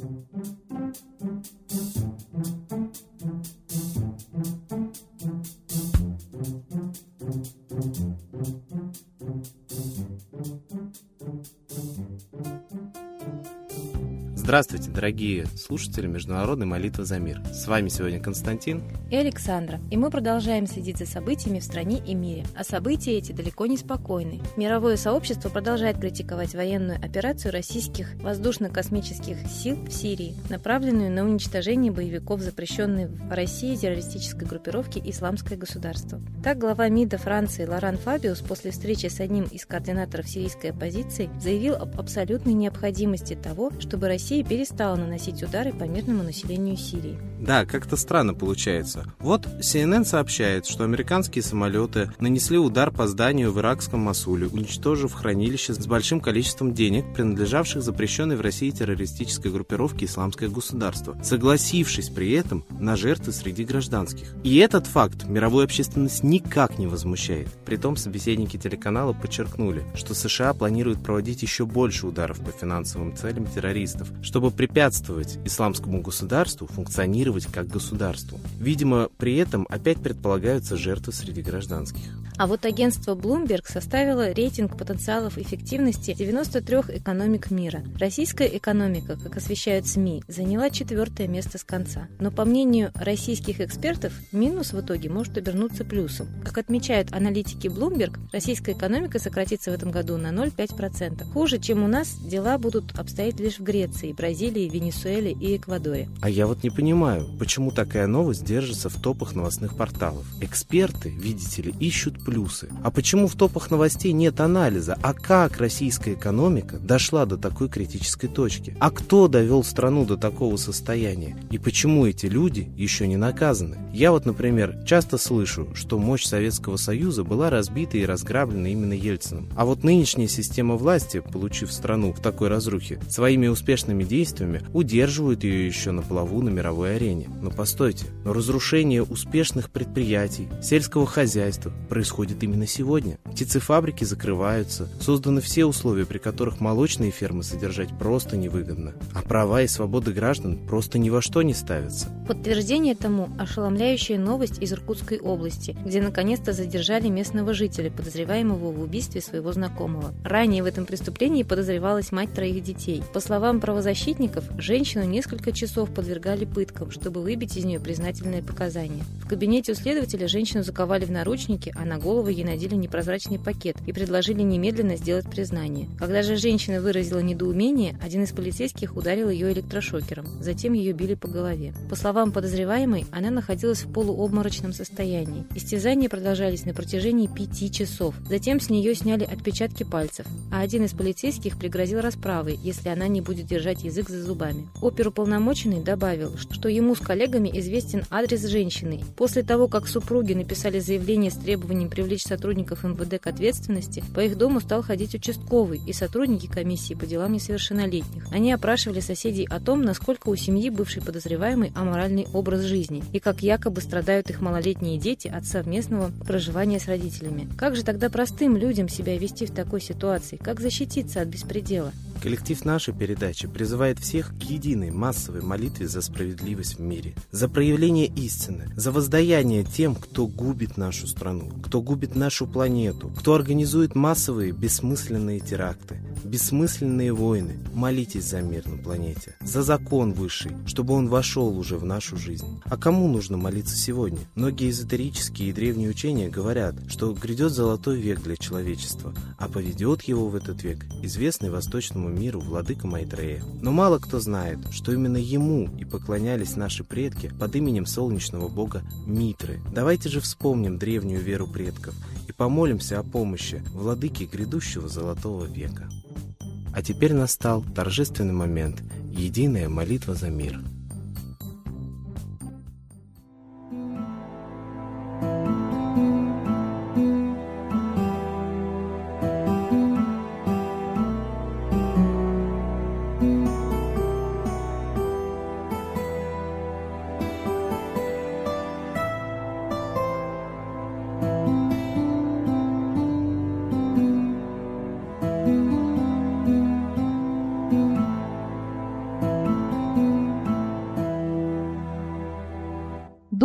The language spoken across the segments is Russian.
Thank you. Здравствуйте, дорогие слушатели Международной молитвы за мир. С вами сегодня Константин и Александра. И мы продолжаем следить за событиями в стране и мире. А события эти далеко не спокойны. Мировое сообщество продолжает критиковать военную операцию российских воздушно-космических сил в Сирии, направленную на уничтожение боевиков, запрещенной в России террористической группировки «Исламское государство». Так глава МИДа Франции Лоран Фабиус после встречи с одним из координаторов сирийской оппозиции заявил об абсолютной необходимости того, чтобы Россия Россия перестала наносить удары по мирному населению Сирии. Да, как-то странно получается. Вот CNN сообщает, что американские самолеты нанесли удар по зданию в иракском Масуле, уничтожив хранилище с большим количеством денег, принадлежавших запрещенной в России террористической группировке «Исламское государство», согласившись при этом на жертвы среди гражданских. И этот факт мировую общественность никак не возмущает. Притом собеседники телеканала подчеркнули, что США планируют проводить еще больше ударов по финансовым целям террористов, чтобы препятствовать исламскому государству функционировать как государству. Видимо, при этом опять предполагаются жертвы среди гражданских. А вот агентство Bloomberg составило рейтинг потенциалов эффективности 93 экономик мира. Российская экономика, как освещают СМИ, заняла четвертое место с конца. Но по мнению российских экспертов, минус в итоге может обернуться плюсом. Как отмечают аналитики Bloomberg, российская экономика сократится в этом году на 0,5%. Хуже, чем у нас, дела будут обстоять лишь в Греции, Бразилии, Венесуэле и Эквадоре. А я вот не понимаю, почему такая новость держится в топах новостных порталов. Эксперты, видите ли, ищут плюсы. А почему в топах новостей нет анализа? А как российская экономика дошла до такой критической точки? А кто довел страну до такого состояния? И почему эти люди еще не наказаны? Я вот, например, часто слышу, что мощь Советского Союза была разбита и разграблена именно Ельциным. А вот нынешняя система власти, получив страну в такой разрухе, своими успешными действиями удерживают ее еще на плаву на мировой арене. Но постойте, но разрушение успешных предприятий, сельского хозяйства происходит именно сегодня. Птицефабрики закрываются, созданы все условия, при которых молочные фермы содержать просто невыгодно, а права и свободы граждан просто ни во что не ставятся. Подтверждение тому ошеломляющая новость из Иркутской области, где наконец-то задержали местного жителя, подозреваемого в убийстве своего знакомого. Ранее в этом преступлении подозревалась мать троих детей. По словам правозащитников, женщину несколько часов подвергали пыткам, чтобы выбить из нее признательные показания. В кабинете у следователя женщину заковали в наручники, а на голову ей надели непрозрачный пакет и предложили немедленно сделать признание. Когда же женщина выразила недоумение, один из полицейских ударил ее электрошокером. Затем ее били по голове. По словам подозреваемой, она находилась в полуобморочном состоянии. Истязания продолжались на протяжении пяти часов. Затем с нее сняли отпечатки пальцев, а один из полицейских пригрозил расправой, если она не будет держать язык за зубами. Оперуполномоченный добавил, что ему с коллегами известен адрес женщины. После того, как супруги написали заявление с требованием привлечь сотрудников МВД к ответственности, по их дому стал ходить участковый и сотрудники комиссии по делам несовершеннолетних. Они опрашивали соседей о том, насколько у семьи бывший подозреваемый аморальный образ жизни и как якобы страдают их малолетние дети от совместного проживания с родителями. Как же тогда простым людям себя вести в такой ситуации? Как защититься от беспредела? Коллектив нашей передачи призывает всех к единой массовой молитве за справедливость в мире, за проявление истины, за воздаяние тем, кто губит нашу страну, кто губит нашу планету, кто организует массовые бессмысленные теракты, бессмысленные войны. Молитесь за мир на планете, за закон высший, чтобы он вошел уже в нашу жизнь. А кому нужно молиться сегодня? Многие эзотерические и древние учения говорят, что грядет золотой век для человечества, а поведет его в этот век известный восточному миру владыка Майтрея. Но мало кто знает, что именно ему и поклонялись наши предки под именем солнечного бога Митры. Давайте же вспомним древнюю веру предков и помолимся о помощи владыки грядущего золотого века. А теперь настал торжественный момент – единая молитва за мир –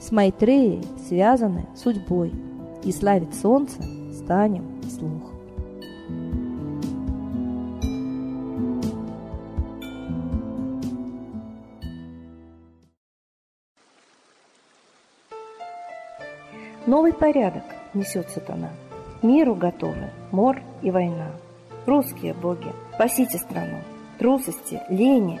С Майтреей связаны судьбой, и славить солнце станем слух. Новый порядок несет сатана. Миру готовы мор и война. Русские боги, спасите страну. Трусости, лени,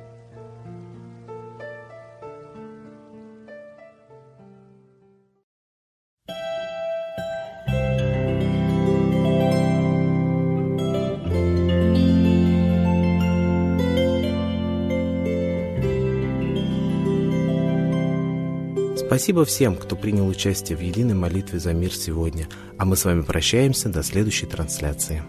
Спасибо всем, кто принял участие в единой молитве за мир сегодня, а мы с вами прощаемся до следующей трансляции.